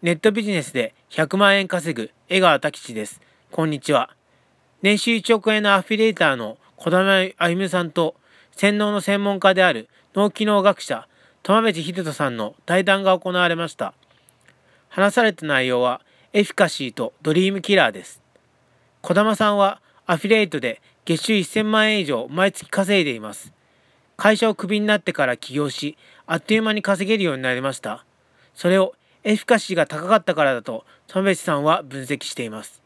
ネットビジネスで100万円稼ぐ江川拓司です。こんにちは。年収1億円のアフィリエーターの小玉歩さんと洗脳の専門家である脳機能学者友部秀人さんの対談が行われました。話された内容はエフィカシーとドリームキラーです。小玉さんはアフィリエイトで月収1000万円以上毎月稼いでいます。会社をクビになってから起業し、あっという間に稼げるようになりました。それをエフィカシーが高かったからだと友部さんは分析しています。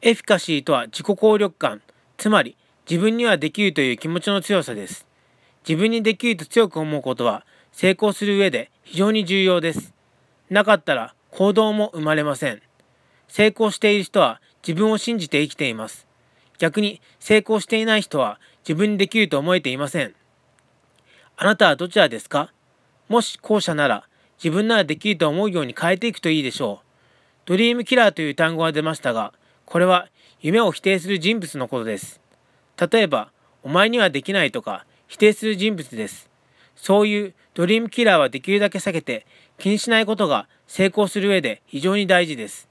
エフィカシーとは自己効力感、つまり自分にはできるという気持ちの強さです。自分にできると強く思うことは成功する上で非常に重要です。なかったら行動も生まれません。成功している人は自分を信じて生きています。逆に成功していない人は自分にできると思えていません。あなたはどちらですか？もし後者なら自分ならできると思うように変えていくといいでしょう。ドリームキラーという単語が出ましたが、これは夢を否定する人物のことです。例えば、お前にはできないとか否定する人物です。そういうドリームキラーはできるだけ避けて気にしないことが成功する上で非常に大事です。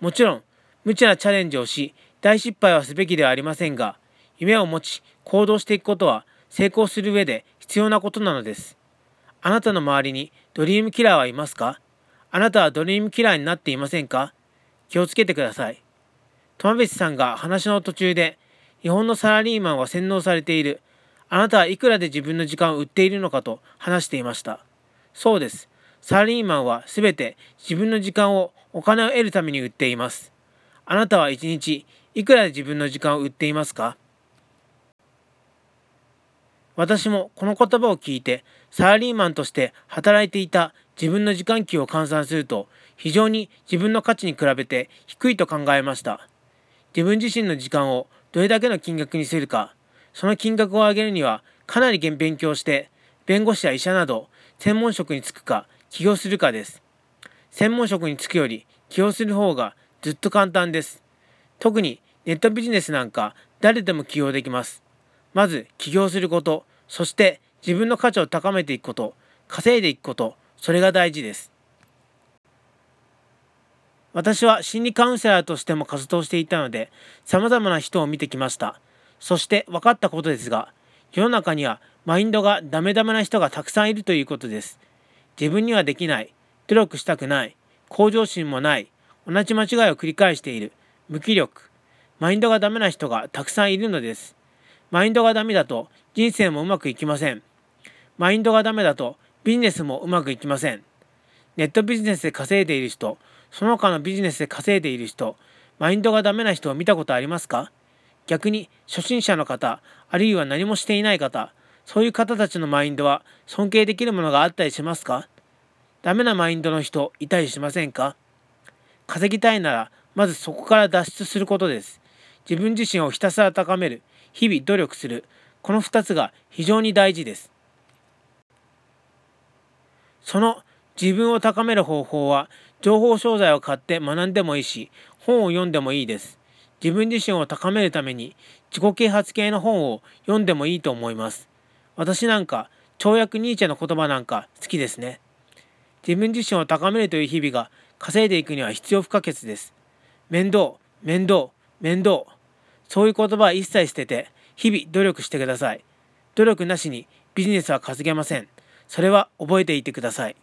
もちろん、無茶なチャレンジをし、大失敗はすべきではありませんが、夢を持ち行動していくことは成功する上で必要なことなのです。あなたの周りにドリームキラーはいますか？あなたはドリームキラーになっていませんか？気をつけてください。友別さんが話の途中で、日本のサラリーマンは洗脳されている。あなたはいくらで自分の時間を売っているのかと話していました。そうです。サラリーマンはすべて自分の時間をお金を得るために売っています。あなたは一日いくらで自分の時間を売っていますか？私もこの言葉を聞いてサラリーマンとして働いていた自分の時間給を換算すると非常に自分の価値に比べて低いと考えました。自分自身の時間をどれだけの金額にするか、その金額を上げるにはかなり勉強して弁護士や医者など専門職に就くか起業するかです。専門職に就くより起業する方がずっと簡単です。特にネットビジネスなんか誰でも起業できます。まず起業すること、そして自分の価値を高めていくこと、稼いでいくこと、それが大事です。私は心理カウンセラーとしても活動していたので、様々な人を見てきました。そして分かったことですが、世の中にはマインドがダメダメな人がたくさんいるということです。自分にはできない、努力したくない、向上心もない、同じ間違いを繰り返している、無気力、マインドがダメな人がたくさんいるのです。マインドがダメだと人生もうまくいきません。マインドがダメだとビジネスもうまくいきません。ネットビジネスで稼いでいる人、その他のビジネスで稼いでいる人、マインドがダメな人を見たことありますか？逆に初心者の方、あるいは何もしていない方、そういう方たちのマインドは尊敬できるものがあったりしますか？ダメなマインドの人いたりしませんか？稼ぎたいならまずそこから脱出することです。自分自身をひたすら高める、日々努力する、この2つが非常に大事です。その自分を高める方法は情報商材を買って学んでもいいし本を読んでもいいです。自分自身を高めるために自己啓発系の本を読んでもいいと思います。私なんか跳躍ニーチェの言葉なんか好きですね。自分自身を高めるという日々が稼いでいくには必要不可欠です。面倒、面倒、面倒。そういう言葉は一切捨てて日々努力してください。努力なしにビジネスは稼げません。それは覚えていてください。